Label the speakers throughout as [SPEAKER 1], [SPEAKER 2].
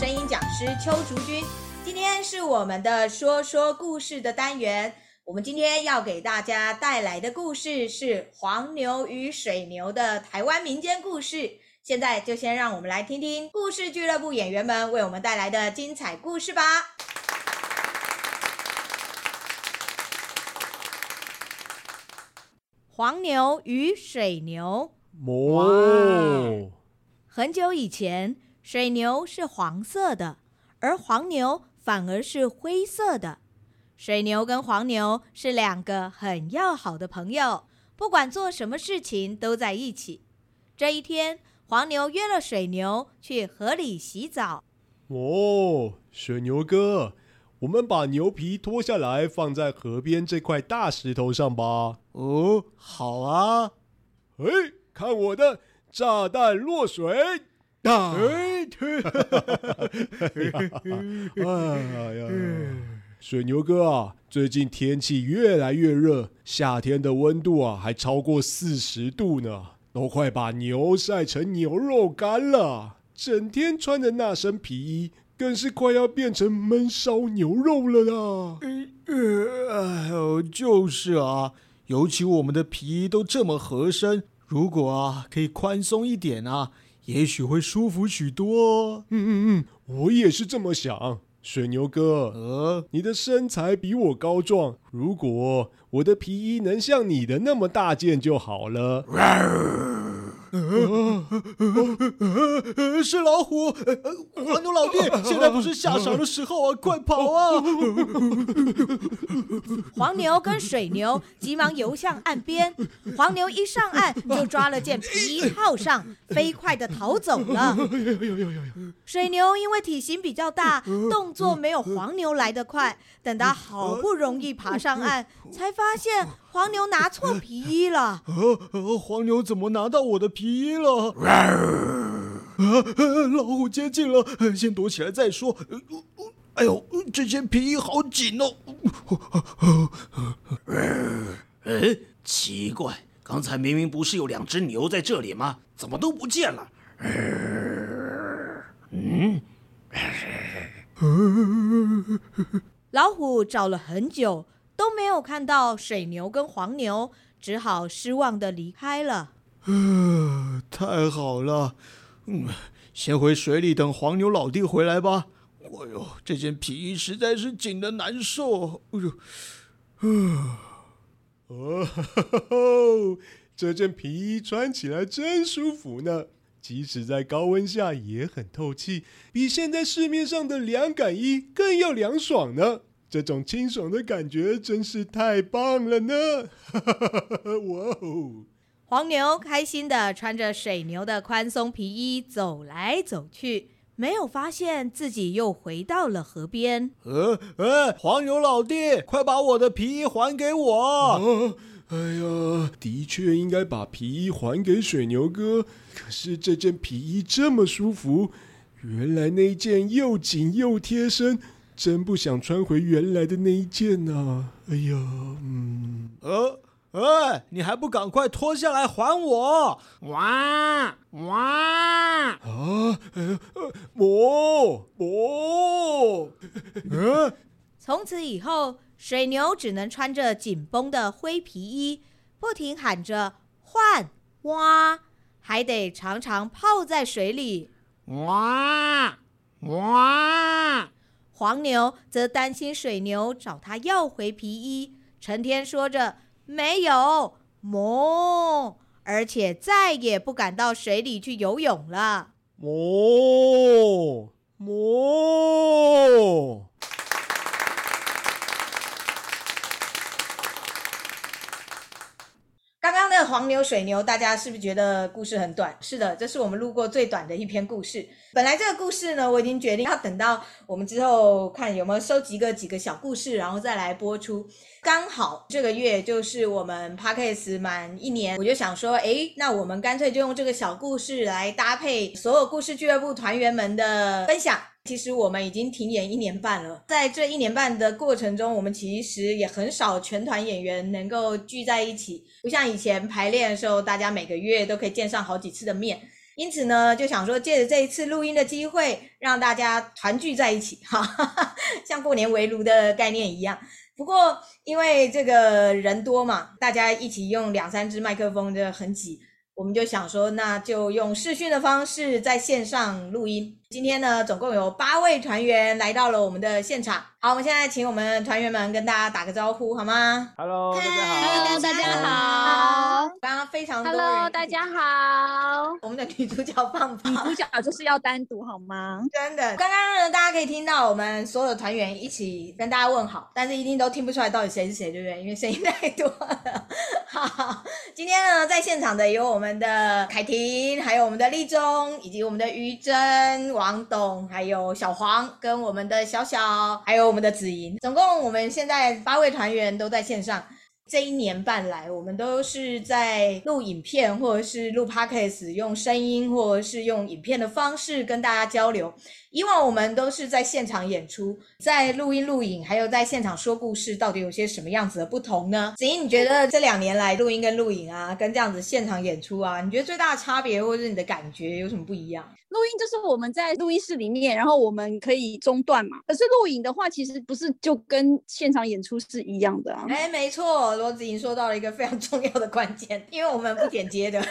[SPEAKER 1] 声音讲师邱竹君。今天是我们的说说故事的单元。我们今天要给大家带来的故事是黄牛与水牛的台湾民间故事。现在就先让我们来听听故事俱乐部演员们为我们带来的精彩故事吧。黄牛与水牛。
[SPEAKER 2] 哦。
[SPEAKER 1] 很久以前，水牛是黄色的，而黄牛反而是灰色的。水牛跟黄牛是两个很要好的朋友，不管做什么事情都在一起。这一天，黄牛约了水牛去河里洗澡。
[SPEAKER 2] 哦，水牛哥，我们把牛皮脱下来放在河边这块大石头上吧。
[SPEAKER 3] 哦，好啊。
[SPEAKER 2] 哎，看我的！炸弹落水，啊！哎，哎呀，水牛哥啊，最近天气越来越热，夏天的温度啊还超过四十度呢，都快把牛晒成牛肉干了。整天穿的那身皮衣，更是快要变成闷烧牛肉了啦。
[SPEAKER 3] 哎呦，就是啊，尤其我们的皮衣都这么合身。如果啊，可以宽松一点啊，也许会舒服许多。
[SPEAKER 2] 嗯嗯嗯，我也是这么想。水牛哥，
[SPEAKER 3] 呃，
[SPEAKER 2] 你的身材比我高壮，如果我的皮衣能像你的那么大件就好了。
[SPEAKER 3] 是老虎，黄牛老弟，现在不是下场的时候啊，快跑啊！
[SPEAKER 1] 黄牛跟水牛急忙游向岸边，黄牛一上岸就抓了件皮衣套上，飞快的逃走了。水牛因为体型比较大，动作没有黄牛来得快，等他好不容易爬上岸，才发现黄牛拿错皮衣了。
[SPEAKER 3] 黄牛怎么拿到我的皮衣了？老虎接近了，先躲起来再说。哎呦，这件皮衣好紧哦！
[SPEAKER 4] 哎，奇怪，刚才明明不是有两只牛在这里吗？怎么都不见了？嗯，
[SPEAKER 1] 老虎找了很久都没有看到水牛跟黄牛，只好失望的离开了。
[SPEAKER 3] 呃，太好了，嗯，先回水里等黄牛老弟回来吧。哎呦，这件皮衣实在是紧得难受。哎呦，
[SPEAKER 2] 呃，哦，呵呵，这件皮衣穿起来真舒服呢，即使在高温下也很透气，比现在市面上的凉感衣更要凉爽呢。这种清爽的感觉真是太棒了呢！哈哈哈哈，哇哦！
[SPEAKER 1] 黄牛开心的穿着水牛的宽松皮衣走来走去，没有发现自己又回到了河边。
[SPEAKER 3] 呃呃，黄牛老弟，快把我的皮衣还给我！
[SPEAKER 2] 啊，哎呀，的确应该把皮衣还给水牛哥。可是这件皮衣这么舒服，原来那件又紧又贴身，真不想穿回原来的那一件呐。哎呀，嗯，
[SPEAKER 3] 呃。哎，你还不赶快脱下来还我！
[SPEAKER 4] 哇哇
[SPEAKER 2] 啊！呃，磨磨！
[SPEAKER 1] 嗯，从此以后，水牛只能穿着紧绷的灰皮衣，不停喊着换哇，还得常常泡在水里。
[SPEAKER 4] 哇哇！
[SPEAKER 1] 黄牛则担心水牛找他要回皮衣，成天说着。没有，哞，而且再也不敢到水里去游泳了。
[SPEAKER 2] 哞，哞。
[SPEAKER 1] 刚刚的黄牛、水牛，大家是不是觉得故事很短？是的，这是我们录过最短的一篇故事。本来这个故事呢，我已经决定要等到我们之后看有没有收集个几个小故事，然后再来播出。刚好这个月就是我们 Podcast 满一年，我就想说，诶，那我们干脆就用这个小故事来搭配所有故事俱乐部团员们的分享。其实我们已经停演一年半了，在这一年半的过程中，我们其实也很少全团演员能够聚在一起，不像以前排练的时候，大家每个月都可以见上好几次的面。因此呢，就想说借着这一次录音的机会，让大家团聚在一起，哈，哈哈，像过年围炉的概念一样。不过因为这个人多嘛，大家一起用两三支麦克风就很挤，我们就想说，那就用视讯的方式在线上录音。今天呢，总共有八位团员来到了我们的现场。好，我们现在请我们团员们跟大家打个招呼，好吗
[SPEAKER 5] ？Hello，大家好。
[SPEAKER 6] Hello，大家好。
[SPEAKER 1] 刚刚非常多。
[SPEAKER 6] Hello，大家好。
[SPEAKER 1] 我们的女主角棒棒，
[SPEAKER 6] 女主角就是要单独好吗？
[SPEAKER 1] 真的。刚刚呢，大家可以听到我们所有的团员一起跟大家问好，但是一定都听不出来到底谁是谁，对不对？因为声音太多了。好，今天呢，在现场的有我们的凯婷，还有我们的立中，以及我们的于真、王董，还有小黄，跟我们的小小，还有。我们的子莹，总共我们现在八位团员都在线上。这一年半来，我们都是在录影片，或者是录 podcast，用声音或者是用影片的方式跟大家交流。以往我们都是在现场演出，在录音录影，还有在现场说故事，到底有些什么样子的不同呢？子莹，你觉得这两年来录音跟录影啊，跟这样子现场演出啊，你觉得最大的差别，或者是你的感觉有什么不一样？
[SPEAKER 6] 录音就是我们在录音室里面，然后我们可以中断嘛。可是录影的话，其实不是就跟现场演出是一样的啊。
[SPEAKER 1] 哎，没错，罗子莹说到了一个非常重要的关键，因为我们不剪接的。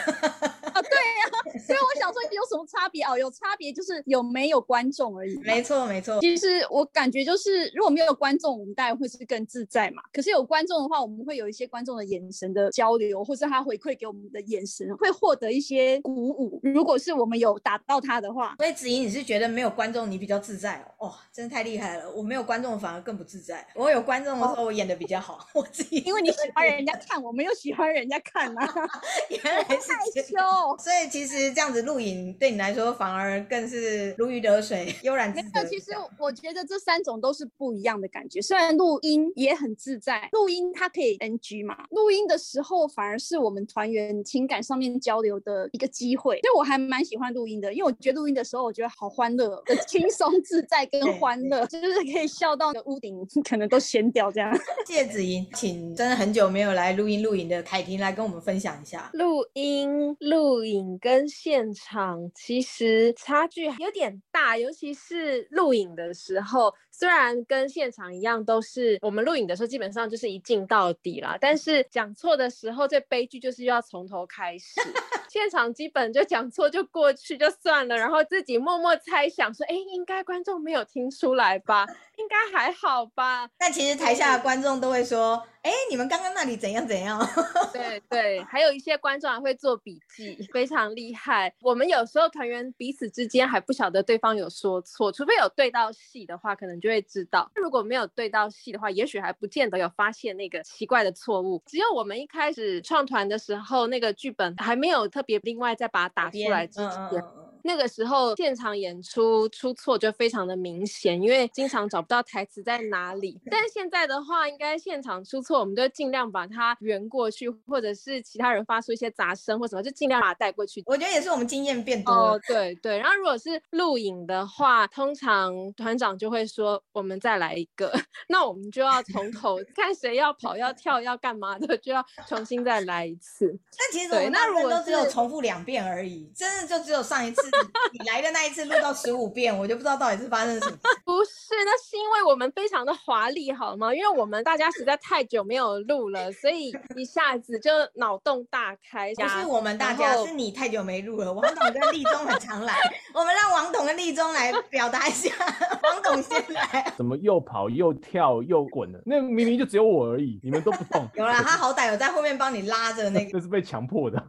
[SPEAKER 1] 啊，
[SPEAKER 6] 对呀，啊，所以我想说有什么差别哦？有差别就是有没有观众而已。
[SPEAKER 1] 没错，没错。
[SPEAKER 6] 其实我感觉就是如果没有观众，我们大概会是更自在嘛。可是有观众的话，我们会有一些观众的眼神的交流，或是他回馈给我们的眼神，会获得一些鼓舞。如果是我们有打到他的话，
[SPEAKER 1] 所以子怡，你是觉得没有观众你比较自在哦？哦，真的太厉害了！我没有观众反而更不自在。我有观众的时候，我演的比较好。我自己
[SPEAKER 6] 因为你喜欢人家看，我没有喜欢人家看啊。
[SPEAKER 1] 原来是害羞。所以其实这样子录影对你来说反而更是如鱼得水，悠然自得。
[SPEAKER 6] 其实我觉得这三种都是不一样的感觉。虽然录音也很自在，录音它可以 NG 嘛，录音的时候反而是我们团员情感上面交流的一个机会。所以我还蛮喜欢录音的，因为我觉得录音的时候我觉得好欢乐，轻松自在跟欢乐，就是可以笑到屋顶 可能都掀掉这样。
[SPEAKER 1] 谢谢子莹，请真的很久没有来录音录影的凯婷来跟我们分享一下。
[SPEAKER 7] 录音录影跟现场其实差距有点大，尤其是录影的时候。虽然跟现场一样，都是我们录影的时候基本上就是一镜到底啦，但是讲错的时候，这悲剧就是又要从头开始。现场基本就讲错就过去就算了，然后自己默默猜想说，哎，应该观众没有听出来吧？应该还好吧？
[SPEAKER 1] 但其实台下的观众都会说，哎，你们刚刚那里怎样怎样？
[SPEAKER 7] 对对，还有一些观众还会做笔记，非常厉害。我们有时候团员彼此之间还不晓得对方有说错，除非有对到戏的话，可能就。会知道，如果没有对到戏的话，也许还不见得有发现那个奇怪的错误。只有我们一开始创团的时候，那个剧本还没有特别另外再把它打出来之前。那个时候现场演出出错就非常的明显，因为经常找不到台词在哪里。但是现在的话，应该现场出错，我们就尽量把它圆过去，或者是其他人发出一些杂声或什么，就尽量把它带过去。
[SPEAKER 1] 我觉得也是我们经验变多了。
[SPEAKER 7] 哦，对对。然后如果是录影的话，通常团长就会说我们再来一个，那我们就要从头看谁要跑要跳要干嘛的，就要重新再来一次。
[SPEAKER 1] 那其实对，那如果都只有重复两遍而已，真的就只有上一次。你来的那一次录到十五遍，我就不知道到底是发生什么。
[SPEAKER 7] 不是，那是因为我们非常的华丽，好吗？因为我们大家实在太久没有录了，所以一下子就脑洞大开。
[SPEAKER 1] 不是我们大家，是你太久没录了。王董跟立中很常来，我们让王董跟立中来表达一下。王董先来。
[SPEAKER 5] 怎么又跑又跳又滚的？那明明就只有我而已，你们都不动。
[SPEAKER 1] 有啦，他好歹有在后面帮你拉着那个。
[SPEAKER 5] 这是被强迫的。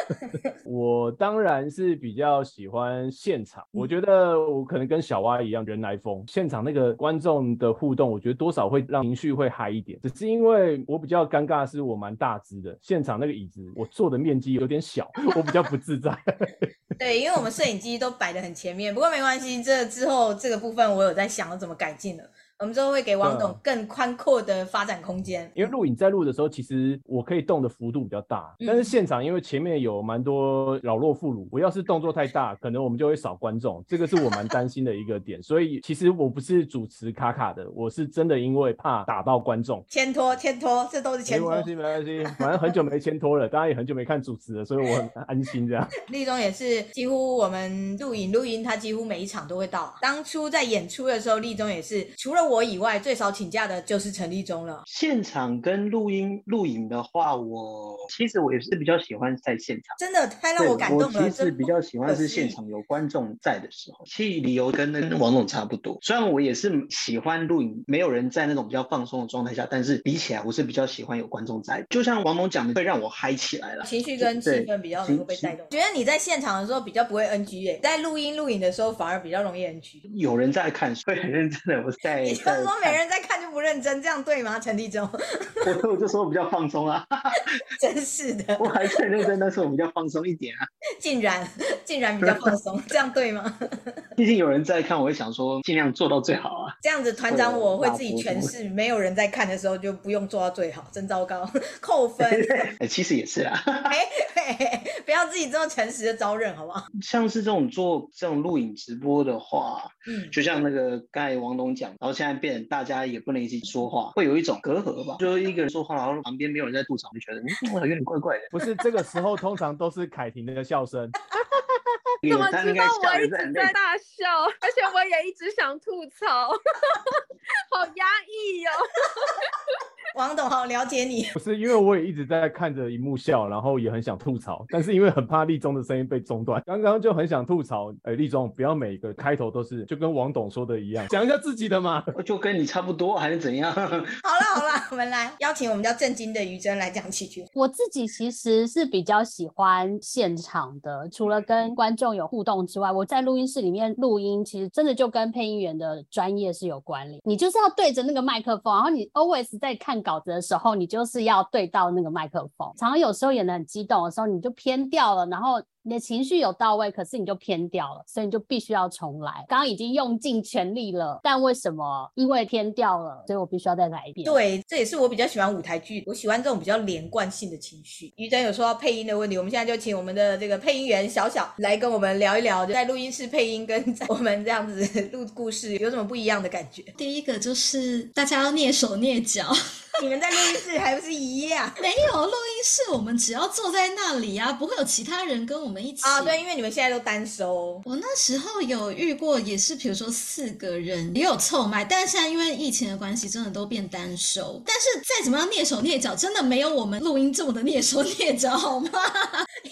[SPEAKER 5] 我当然是比较喜欢现场，我觉得我可能跟小蛙一样，人来疯。现场那个观众的互动，我觉得多少会让情绪会嗨一点。只是因为我比较尴尬，是我蛮大只的，现场那个椅子我坐的面积有点小，我比较不自在。
[SPEAKER 1] 对，因为我们摄影机都摆得很前面，不过没关系，这之后这个部分我有在想要怎么改进了。我们之后会给王董更宽阔的发展空间。
[SPEAKER 5] 因为录影在录的时候，其实我可以动的幅度比较大，但是现场因为前面有蛮多老弱妇孺，我要是动作太大，可能我们就会少观众，这个是我蛮担心的一个点。所以其实我不是主持卡卡的，我是真的因为怕打到观众。
[SPEAKER 1] 牵拖牵拖，这都是牵拖。
[SPEAKER 5] 没关系没关系，反正很久没牵拖了，大家也很久没看主持了，所以我很安心这样。
[SPEAKER 1] 立中也是几乎我们录影录音，他几乎每一场都会到。当初在演出的时候，立中也是除了我。我以外最少请假的就是陈立忠了。
[SPEAKER 8] 现场跟录音录影的话，我其实我也是比较喜欢在现场，
[SPEAKER 1] 真的太让我感动了。
[SPEAKER 8] 我其实比较喜欢是现场有观众在的时候。其实理由跟那个王总差不多。虽然我也是喜欢录影，没有人在那种比较放松的状态下，但是比起来，我是比较喜欢有观众在。就像王总讲的，会让我嗨起来了，
[SPEAKER 1] 情绪跟气氛比较能够被带动。觉得你在现场的时候比较不会 NG 耶，在录音录影的时候反而比较容易 NG。
[SPEAKER 8] 有人在看，所以很认真的我在。
[SPEAKER 1] 就是说没人在看就不认真，这样对吗？陈立中，
[SPEAKER 8] 我我就说我比较放松啊，
[SPEAKER 1] 真是的，
[SPEAKER 8] 我还是很认真，但是我比较放松一点啊，
[SPEAKER 1] 竟然竟然比较放松，这样对吗？
[SPEAKER 8] 毕竟有人在看，我会想说尽量做到最好啊。
[SPEAKER 1] 这样子团长我会自己诠释，没有人在看的时候就不用做到最好，真糟糕，扣分。
[SPEAKER 8] 哎，其实也是啊，
[SPEAKER 1] 哎，不要自己这么诚实的招认好不好？
[SPEAKER 8] 像是这种做这种录影直播的话，嗯，就像那个刚才王董讲，然后现在变。大家也不能一起说话，会有一种隔阂吧？就一个人说话，然后旁边没有人在吐槽，就觉得嗯，有点怪怪的。
[SPEAKER 5] 不是这个时候，通常都是凯婷的笑声。
[SPEAKER 7] 怎么知道我一直在大笑，而且我也一直想吐槽，好压抑哟、哦。
[SPEAKER 1] 王董好了解你，
[SPEAKER 5] 不是因为我也一直在看着荧幕笑，然后也很想吐槽，但是因为很怕立中的声音被中断，刚刚就很想吐槽。哎，立中不要每个开头都是就跟王董说的一样，讲一下自己的嘛，
[SPEAKER 8] 就跟你差不多还是怎样？好了
[SPEAKER 1] 好了，我们来邀请我们叫正经的于真来讲几句。
[SPEAKER 9] 我自己其实是比较喜欢现场的，除了跟观众有互动之外，我在录音室里面录音，其实真的就跟配音员的专业是有关联。你就是要对着那个麦克风，然后你 always 在看。稿子的时候，你就是要对到那个麦克风。常常有时候演的很激动的时候，你就偏掉了，然后。你的情绪有到位，可是你就偏掉了，所以你就必须要重来。刚刚已经用尽全力了，但为什么？因为偏掉了，所以我必须要再来一遍。
[SPEAKER 1] 对，这也是我比较喜欢舞台剧，我喜欢这种比较连贯性的情绪。于真有说到配音的问题，我们现在就请我们的这个配音员小小来跟我们聊一聊，就在录音室配音跟在我们这样子 录故事有什么不一样的感觉？
[SPEAKER 10] 第一个就是大家要蹑手蹑脚，
[SPEAKER 1] 你们在录音室还不是一样？
[SPEAKER 10] 没有，录音室我们只要坐在那里啊，不会有其他人跟我们一起。
[SPEAKER 1] 啊，对，因为你们现在都单收。
[SPEAKER 10] 我那时候有遇过，也是比如说四个人也有凑麦，但是现在因为疫情的关系，真的都变单收。但是再怎么样蹑手蹑脚，真的没有我们录音这么的蹑手蹑脚，好吗？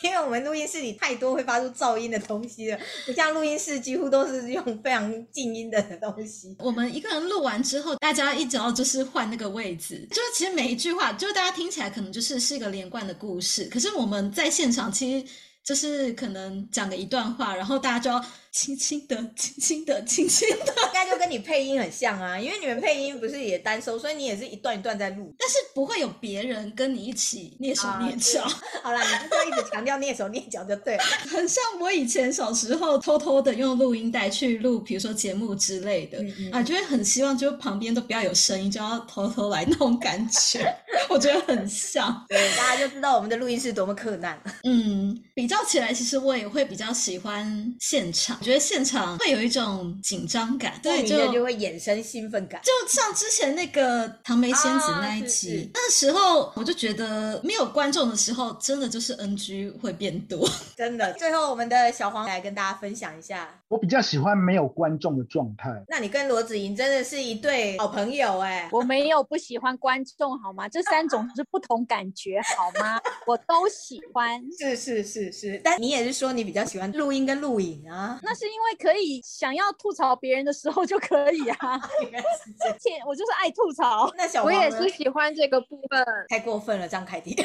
[SPEAKER 1] 因为我们录音室里太多会发出噪音的东西了，不像录音室几乎都是用非常静音的东西。
[SPEAKER 10] 我们一个人录完之后，大家一直要就是换那个位置，就是其实每一句话，就是大家听起来可能就是是一个连贯的故事，可是我们在现场其实。就是可能讲了一段话，然后大家就要。轻轻的，轻轻的，轻轻的，
[SPEAKER 1] 应该就跟你配音很像啊，因为你们配音不是也单收，所以你也是一段一段在录，
[SPEAKER 10] 但是不会有别人跟你一起蹑手蹑脚。
[SPEAKER 1] 啊、好啦，你就要一直强调蹑手蹑脚就对了。
[SPEAKER 10] 很像我以前小时候偷偷的用录音带去录，比如说节目之类的，嗯嗯啊，就会很希望就旁边都不要有声音，就要偷偷来那种感觉，我觉得很像。
[SPEAKER 1] 对，大家就知道我们的录音室多么困难。
[SPEAKER 10] 嗯，比较起来，其实我也会比较喜欢现场。我觉得现场会有一种紧张感，对，就
[SPEAKER 1] 就会衍生兴奋感。
[SPEAKER 10] 就像之前那个唐梅仙子那一集，那时候我就觉得没有观众的时候，真的就是 NG 会变多，
[SPEAKER 1] 真的。最后，我们的小黄来跟大家分享一下，
[SPEAKER 11] 我比较喜欢没有观众的状态。
[SPEAKER 1] 那你跟罗子莹真的是一对好朋友哎，
[SPEAKER 6] 我没有不喜欢观众好吗？这三种是不同感觉好吗？我都喜欢。
[SPEAKER 1] 是是是是，但你也是说你比较喜欢录音跟录影啊？
[SPEAKER 6] 那是因为。可以想要吐槽别人的时候就可以啊 天，我就是爱吐槽。
[SPEAKER 1] 那小
[SPEAKER 7] 我也是喜欢这个部分，
[SPEAKER 1] 太过分了，张凯迪。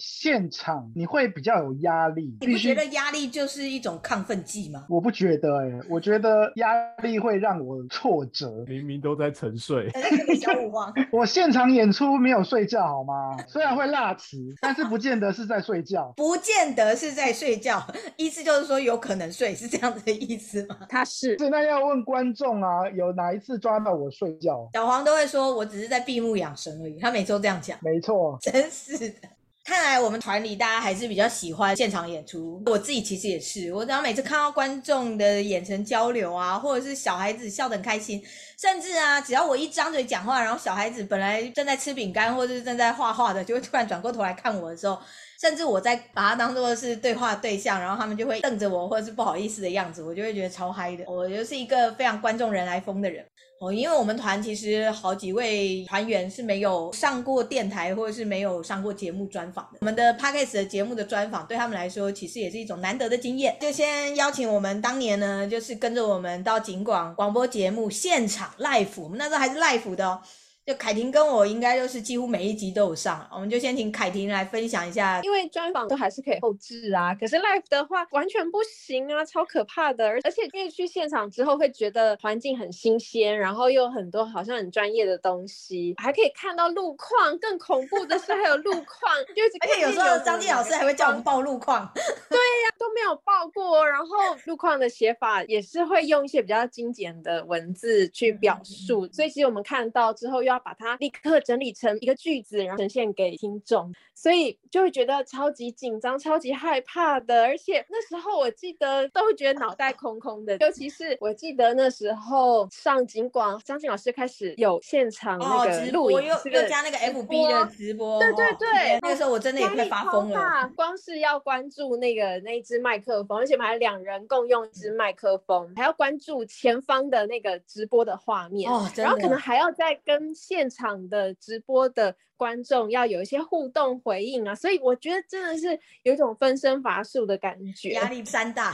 [SPEAKER 11] 现场你会比较有压力。
[SPEAKER 1] 你不觉得压力就是一种亢奋剂吗？
[SPEAKER 11] 我不觉得哎、欸，我觉得压力会让我挫折。
[SPEAKER 5] 明明都在沉睡。
[SPEAKER 1] 小五王，
[SPEAKER 11] 我现场演出没有睡觉好吗？虽然会落词，但是不见得是在睡觉。
[SPEAKER 1] 不见得是在睡觉，意思就是说有可能睡，是这样子的意思吗？
[SPEAKER 6] 他是，
[SPEAKER 11] 是那要问观众啊，有哪一次抓到我睡觉？
[SPEAKER 1] 小黄都会说，我只是在闭目养神而已。他每次都这样讲。
[SPEAKER 11] 没错，
[SPEAKER 1] 真是的。看来我们团里大家还是比较喜欢现场演出。我自己其实也是，我只要每次看到观众的眼神交流啊，或者是小孩子笑得很开心，甚至啊，只要我一张嘴讲话，然后小孩子本来正在吃饼干或者是正在画画的，就会突然转过头来看我的时候。甚至我在把它当做是对话对象，然后他们就会瞪着我，或者是不好意思的样子，我就会觉得超嗨的。我就是一个非常观众人来疯的人哦，因为我们团其实好几位团员是没有上过电台，或者是没有上过节目专访的。我们的 Podcast 的节目的专访对他们来说，其实也是一种难得的经验。就先邀请我们当年呢，就是跟着我们到警广广播节目现场 live，我们那时候还是 live 的哦。就凯婷跟我应该就是几乎每一集都有上，我们就先请凯婷来分享一下。
[SPEAKER 7] 因为专访都还是可以后置啊，可是 live 的话完全不行啊，超可怕的。而且因为去现场之后会觉得环境很新鲜，然后又有很多好像很专业的东西，还可以看到路况。更恐怖的是还有路况，就而且
[SPEAKER 1] 有时候张继老师还会叫我们报路况。
[SPEAKER 7] 对呀、啊，都没有报过。然后路况的写法也是会用一些比较精简的文字去表述，所以其实我们看到之后又要把它立刻整理成一个句子，然后呈现给听众，所以就会觉得超级紧张、超级害怕的。而且那时候我记得都会觉得脑袋空空的，尤其是我记得那时候上警广，张静老师开始有现场那个录影，
[SPEAKER 1] 哦、又又加那个 FB 的直播，
[SPEAKER 7] 对对对，
[SPEAKER 1] 哦、那个时候我真的也快发疯了。
[SPEAKER 7] 光是要关注那个那一支麦克风，而且我们还两人共用一只麦克风，还要关注前方的那个直播的画面，
[SPEAKER 1] 哦，
[SPEAKER 7] 然后可能还要再跟现场。的直播的观众要有一些互动回应啊，所以我觉得真的是有一种分身乏术的感觉，
[SPEAKER 1] 压力山大。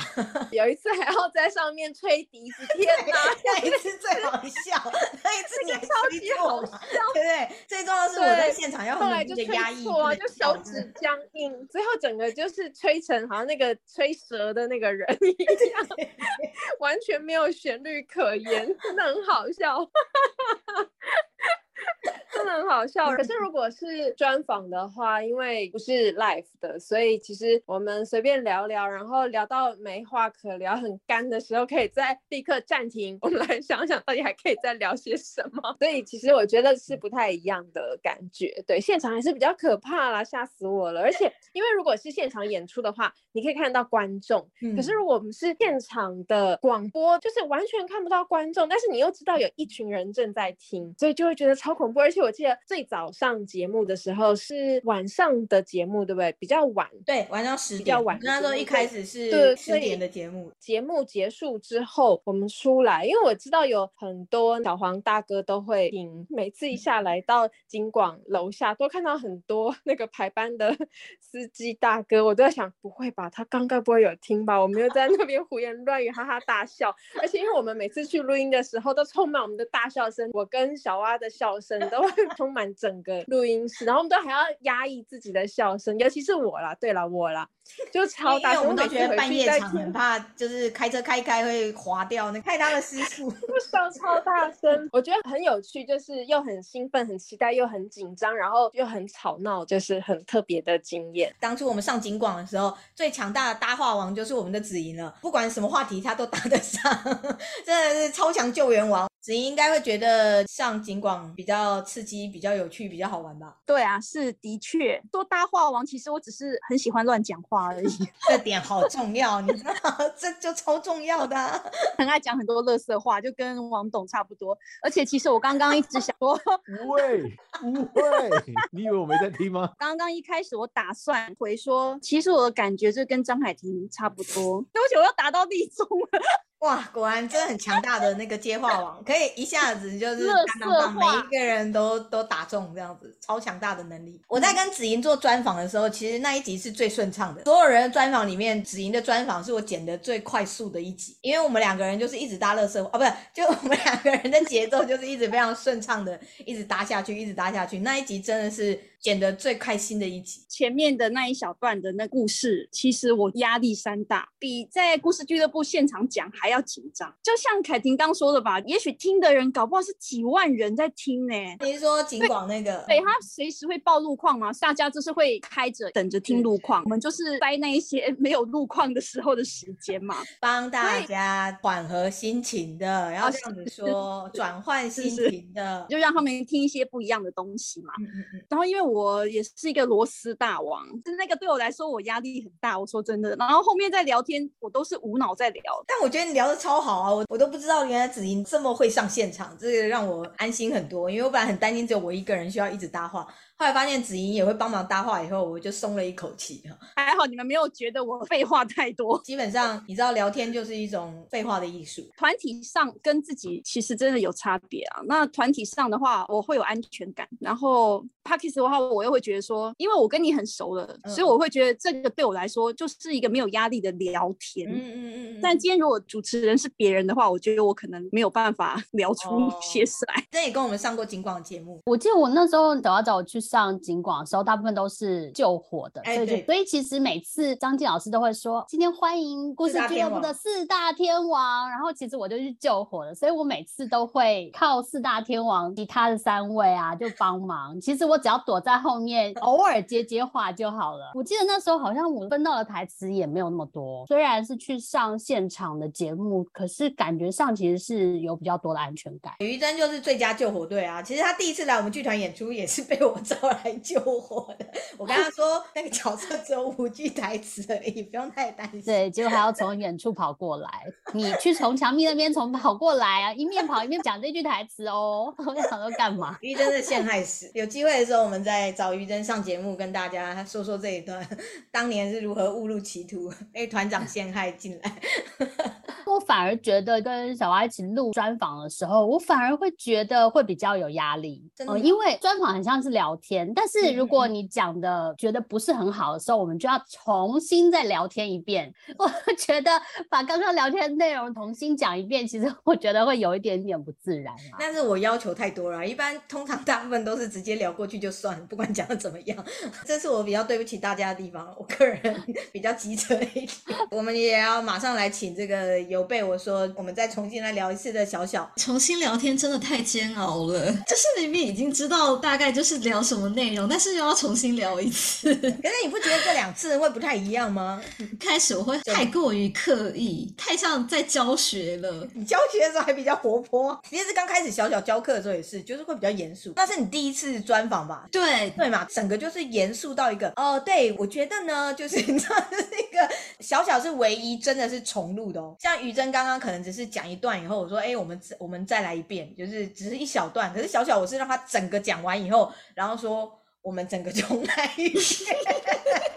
[SPEAKER 7] 有一次还要在上面吹笛子，天哪！
[SPEAKER 1] 那一次最好笑，那一次你
[SPEAKER 7] 超级好笑，
[SPEAKER 1] 对不对？最重要的是我在现场要
[SPEAKER 7] 后来就吹错啊，就手指僵硬，最后整个就是吹成好像那个吹蛇的那个人 一样，完全没有旋律可言，真的很好笑。真的很好笑。可是如果是专访的话，因为不是 live 的，所以其实我们随便聊聊，然后聊到没话可聊、很干的时候，可以再立刻暂停，我们来想想到底还可以再聊些什么。所以其实我觉得是不太一样的感觉。对，现场还是比较可怕啦，吓死我了。而且因为如果是现场演出的话，你可以看到观众。可是如果我们是现场的广播，就是完全看不到观众，但是你又知道有一群人正在听，所以就会觉得超恐怖。而且我记得最早上节目的时候是晚上的节目，对不对？比较晚，
[SPEAKER 1] 对，晚上十点。
[SPEAKER 7] 比较晚。
[SPEAKER 1] 那时候一开始是十点的节目。
[SPEAKER 7] 节目结束之后，我们出来，因为我知道有很多小黄大哥都会听，每次一下来到金广楼下，都看到很多那个排班的 司机大哥，我都在想，不会吧？他刚刚不会有听吧？我们又在那边胡言乱语，哈哈大笑。而且因为我们每次去录音的时候，都充满我们的大笑声，我跟小蛙的笑声。都会充满整个录音室，然后我们都还要压抑自己的笑声，尤其是我啦，对了，我啦，就超大声，
[SPEAKER 1] 我们都觉得半夜场很怕，就是开车开开会滑掉，那太大的失速，
[SPEAKER 7] 笑超大声。我觉得很有趣，就是又很兴奋、很期待，又很紧张，然后又很吵闹，就是很特别的经验。
[SPEAKER 1] 当初我们上警广的时候，最强大的搭话王就是我们的子莹了，不管什么话题他都搭得上，真的是超强救援王。子莹应该会觉得上警广比较刺激、比较有趣、比较好玩吧？
[SPEAKER 6] 对啊，是的确。说大话王，其实我只是很喜欢乱讲话而已。
[SPEAKER 1] 这点好重要，你知道，这就超重要的啊。
[SPEAKER 6] 很爱讲很多乐色话，就跟王董差不多。而且其实我刚刚一直想说，
[SPEAKER 5] 不会，不会，你以为我没在听吗？
[SPEAKER 6] 刚刚一开始我打算回说，其实我的感觉就跟张海婷差不多。对不起，我要打到地中了。
[SPEAKER 1] 哇，果然真的很强大的那个接话王，可以一下子就是把每一个人都都打中这样子，超强大的能力。我在跟子莹做专访的时候，其实那一集是最顺畅的。所有人的专访里面，子莹的专访是我剪的最快速的一集，因为我们两个人就是一直搭乐色话，哦，不是，就我们两个人的节奏就是一直非常顺畅的，一直搭下去，一直搭下去。那一集真的是。剪得最开心的一集。
[SPEAKER 6] 前面的那一小段的那故事，其实我压力山大，比在故事俱乐部现场讲还要紧张。就像凯婷刚说的吧，也许听的人搞不好是几万人在听呢。
[SPEAKER 1] 你是说警广那个？
[SPEAKER 6] 对，对他随时会报路况嘛，大家就是会开着等着听路况。我们就是在那一些没有路况的时候的时间嘛，
[SPEAKER 1] 帮大家缓和心情的，然后这样子说，转换心情的，
[SPEAKER 6] 就让他们听一些不一样的东西嘛。嗯嗯嗯。然后因为我我也是一个螺丝大王，就是那个对我来说我压力很大。我说真的，然后后面在聊天，我都是无脑在聊。
[SPEAKER 1] 但我觉得你聊的超好啊，我我都不知道原来子莹这么会上现场，这个让我安心很多，因为我本来很担心只有我一个人需要一直搭话。后来发现子莹也会帮忙搭话，以后我就松了一口气。
[SPEAKER 6] 还好你们没有觉得我废话太多。
[SPEAKER 1] 基本上你知道聊天就是一种废话的艺术。
[SPEAKER 6] 团体上跟自己其实真的有差别啊。那团体上的话，我会有安全感。然后 Podcast 的话，我又会觉得说，因为我跟你很熟了，嗯、所以我会觉得这个对我来说就是一个没有压力的聊天。嗯嗯嗯，嗯。但今天如果主持人是别人的话，我觉得我可能没有办法聊出些什么来。
[SPEAKER 1] 这、哦、也跟我们上过警广节目。
[SPEAKER 9] 我记得我那时候找要找我去。上警广的时候，大部分都是救火的，欸、所以就所以其实每次张静老师都会说，今天欢迎故事俱乐部的四大天王，然后其实我就去救火了，所以我每次都会靠四大天王其他的三位啊就帮忙。其实我只要躲在后面，偶尔接接话就好了。我记得那时候好像我分到的台词也没有那么多，虽然是去上现场的节目，可是感觉上其实是有比较多的安全感。
[SPEAKER 1] 于真就是最佳救火队啊！其实他第一次来我们剧团演出也是被我找。来救火的，我跟他说那个角色只有五句台词而已，不用太担心。
[SPEAKER 9] 对，结果还要从远处跑过来，你去从墙壁那边从跑过来啊，一面跑一面讲这句台词哦。我想说干嘛？
[SPEAKER 1] 于真的陷害死。有机会的时候，我们再找于真上节目，跟大家说说这一段，当年是如何误入歧途，被团长陷害进来。
[SPEAKER 9] 我反而觉得跟小蛙一起录专访的时候，我反而会觉得会比较有压力，嗯、呃，因为专访很像是聊天，但是如果你讲的觉得不是很好的时候，嗯、我们就要重新再聊天一遍。我觉得把刚刚聊天内容重新讲一遍，其实我觉得会有一点点不自然啊。
[SPEAKER 1] 但是我要求太多了，一般通常大部分都是直接聊过去就算了，不管讲的怎么样。这是我比较对不起大家的地方，我个人 比较急车一点。我们也要马上来请这个有。有被我说，我们再重新来聊一次的小小，
[SPEAKER 10] 重新聊天真的太煎熬了。就是明明已经知道大概就是聊什么内容，但是又要重新聊一次。可
[SPEAKER 1] 是你不觉得这两次会不太一样吗？
[SPEAKER 10] 开始我会太过于刻意，太像在教学了。
[SPEAKER 1] 你教学的时候还比较活泼，其实是刚开始小小教课的时候也是，就是会比较严肃。那是你第一次专访吧？
[SPEAKER 10] 对
[SPEAKER 1] 对嘛，整个就是严肃到一个哦。对，我觉得呢，就是你知道，就是一个小小是唯一真的是重录的哦，像。于真刚刚可能只是讲一段以后，我说：“哎，我们我们再来一遍，就是只是一小段。可是小小我是让他整个讲完以后，然后说说我们整个 重来一遍。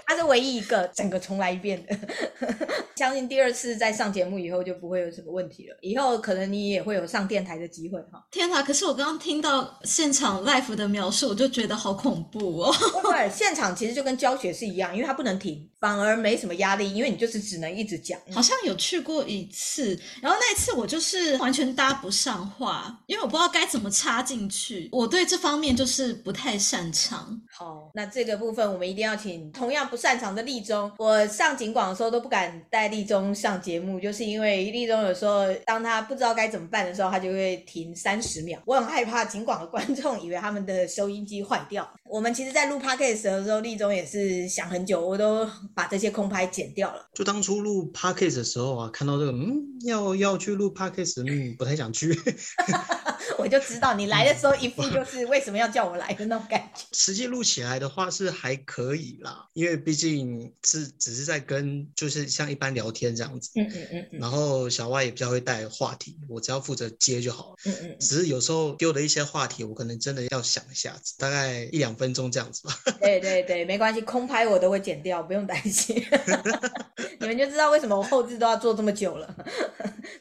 [SPEAKER 1] 他是唯一一个整个重来一遍的。相信第二次再上节目以后就不会有什么问题了。以后可能你也会有上电台的机会哈。
[SPEAKER 10] 天哪！可是我刚刚听到现场 live 的描述，我就觉得好恐怖哦。
[SPEAKER 1] 对，现场其实就跟教学是一样，因为它不能停。”反而没什么压力，因为你就是只能一直讲。
[SPEAKER 10] 好像有去过一次，然后那一次我就是完全搭不上话，因为我不知道该怎么插进去。我对这方面就是不太擅长。
[SPEAKER 1] 好，那这个部分我们一定要请同样不擅长的立中。我上警广的时候都不敢带立中上节目，就是因为立中有时候当他不知道该怎么办的时候，他就会停三十秒。我很害怕警广的观众以为他们的收音机坏掉。我们其实，在录 podcast 的时候，立中也是想很久，我都把这些空拍剪掉了。
[SPEAKER 12] 就当初录 podcast 的时候啊，看到这个，嗯，要要去录 podcast，嗯，不太想去。
[SPEAKER 1] 我就知道你来的时候一副就 是为什么要叫我来的那种感觉。
[SPEAKER 12] 实际录起来的话是还可以啦，因为毕竟是只是在跟就是像一般聊天这样子。嗯嗯嗯，嗯。然后小蛙也比较会带话题，我只要负责接就好了。嗯嗯。只是有时候丢的一些话题，我可能真的要想一下子，大概一两分钟这样子吧。
[SPEAKER 1] 对对对，没关系，空拍我都会剪掉，不用担心。你们就知道为什么我后置都要做这么久了。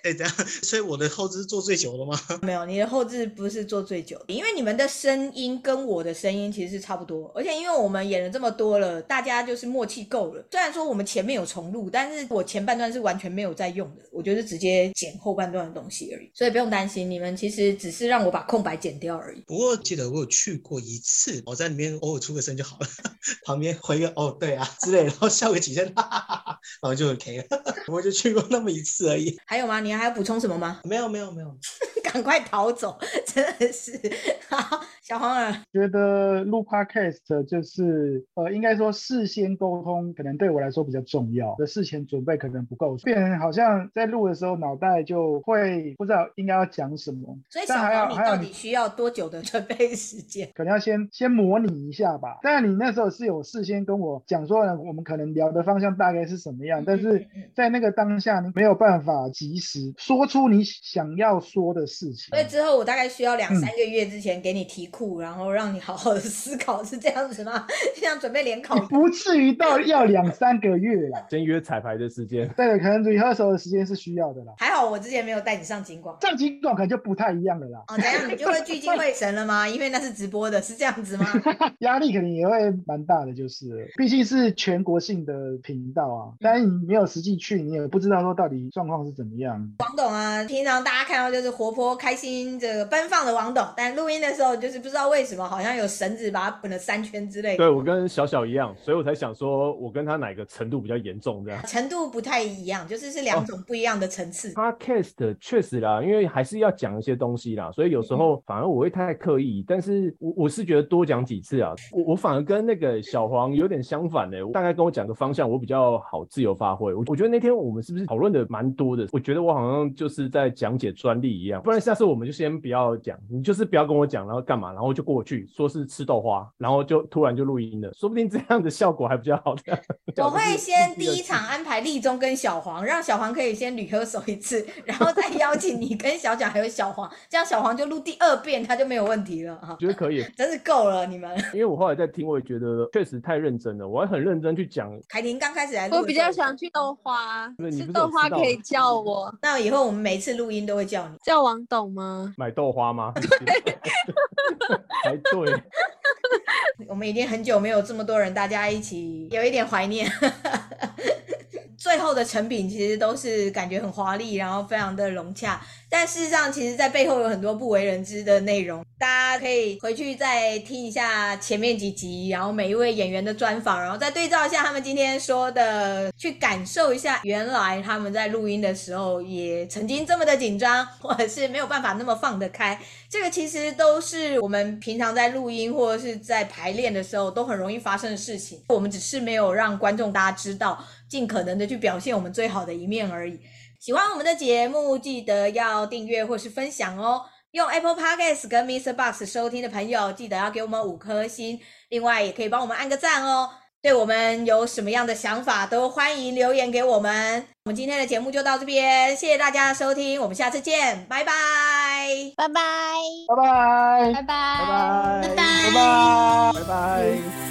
[SPEAKER 12] 哎，这样，所以我的后置是做最久了吗？
[SPEAKER 1] 没有，你的后置不是做最久的，因为你们的声音跟我的声音其实是差不多，而且因为我们演了这么多了，大家就是默契够了。虽然说我们前面有重录，但是我前半段是完全没有在用的，我就是直接剪后半段的东西而已，所以不用担心，你们其实只是让我把空白剪掉而已。
[SPEAKER 12] 不过记得我有去过一次，我在里面偶尔出个声就好了，旁边回个哦对啊之类，然后笑个几声，哈哈哈哈，然后就 OK 了。我就去过那么一次而已。
[SPEAKER 1] 还有吗？你还要补充什么吗？
[SPEAKER 12] 没有没有没有，
[SPEAKER 1] 赶快逃走，真的是。好，小黄啊
[SPEAKER 11] 觉得录 Podcast 就是呃，应该说事先沟通可能对我来说比较重要，的事前准备可能不够，变成好像在录的时候脑袋就会不知道应该要讲什么。
[SPEAKER 1] 所以小黄，你到底需要多久的准备时间？
[SPEAKER 11] 可能要先先模拟一下吧。当然你那时候是有事先跟我讲说呢，我们可能聊的方向大概是什么样，但是在那个当下你没有办法及时说出你想要说的事情。
[SPEAKER 1] 所以之后我大概需要两三个月之前给你题库，嗯、然后让你好好的思考，是这样子吗？像准备联考，
[SPEAKER 11] 不至于到要两三个月啦。
[SPEAKER 5] 先约彩排的时间，
[SPEAKER 11] 对，可能 rehearsal 的时间是需要的啦。
[SPEAKER 1] 还好我之前没有带你上金广，
[SPEAKER 11] 上金广可能就不太一样了啦。
[SPEAKER 1] 哦，怎样你就会聚精会神了吗？因为那是直播的，是这样子吗？
[SPEAKER 11] 压力肯定也会蛮大的，就是毕竟是全国性的频道啊，当然你没有实际去，你也不知道说到底状况是怎么样。
[SPEAKER 1] 王董啊，平常大家看到就是活泼开心、这个奔放的王董，但录音的时候就是不知道为什么好像有绳子把它绑了三圈之类的。
[SPEAKER 5] 对，我跟小小一样，所以我才想说我跟他哪个程度比较严重这样。
[SPEAKER 1] 程度不太一样，就是是两种不一样的层次。
[SPEAKER 5] 他 cast 确实啦，因为还是要讲一些东西啦，所以有时候反而我会太刻意，但是我我是觉得多讲几次啊，我我反而跟那个小黄有点相反的，大概跟我讲个方向，我比较好自由发挥。我我觉得那天我们是不是讨论的蛮多的？我觉得我好像就是在讲解专利一样，不然下次我们就先不要讲，你就是不要跟我讲，然后干嘛，然后就过去说是吃豆花，然后就突然就录音了，说不定这样的效果还比较好的。
[SPEAKER 1] 我会先第一场安排立中跟小黄，让小黄可以先捋合手一次，然后再邀请你跟小蒋还有小黄，这样小黄就录第二遍，他就没有问题了哈。
[SPEAKER 5] 觉得可以，
[SPEAKER 1] 真是够了你们。
[SPEAKER 5] 因为我后来在听，我也觉得确实太认真了，我还很认真去讲。
[SPEAKER 1] 凯婷刚开始来录，
[SPEAKER 7] 我比较想去豆花，吃豆花可以叫我。
[SPEAKER 1] 那以后我们每次录音都会叫你，
[SPEAKER 7] 叫王董吗？
[SPEAKER 5] 买豆花吗？
[SPEAKER 7] 对，
[SPEAKER 5] 还对。
[SPEAKER 1] 我们已经很久没有这么多人，大家一起有一点怀念。最后的成品其实都是感觉很华丽，然后非常的融洽。但事实上，其实，在背后有很多不为人知的内容。大家可以回去再听一下前面几集，然后每一位演员的专访，然后再对照一下他们今天说的，去感受一下原来他们在录音的时候也曾经这么的紧张，或者是没有办法那么放得开。这个其实都是我们平常在录音或者是在排练的时候都很容易发生的事情。我们只是没有让观众大家知道，尽可能的去表现我们最好的一面而已。喜欢我们的节目，记得要订阅或是分享哦。用 Apple Podcast 跟 Mr. Box 收听的朋友，记得要给我们五颗星。另外，也可以帮我们按个赞哦。对我们有什么样的想法，都欢迎留言给我们。我们今天的节目就到这边，谢谢大家的收听，我们下次见，拜拜，
[SPEAKER 7] 拜拜，
[SPEAKER 11] 拜拜，
[SPEAKER 9] 拜拜，拜拜。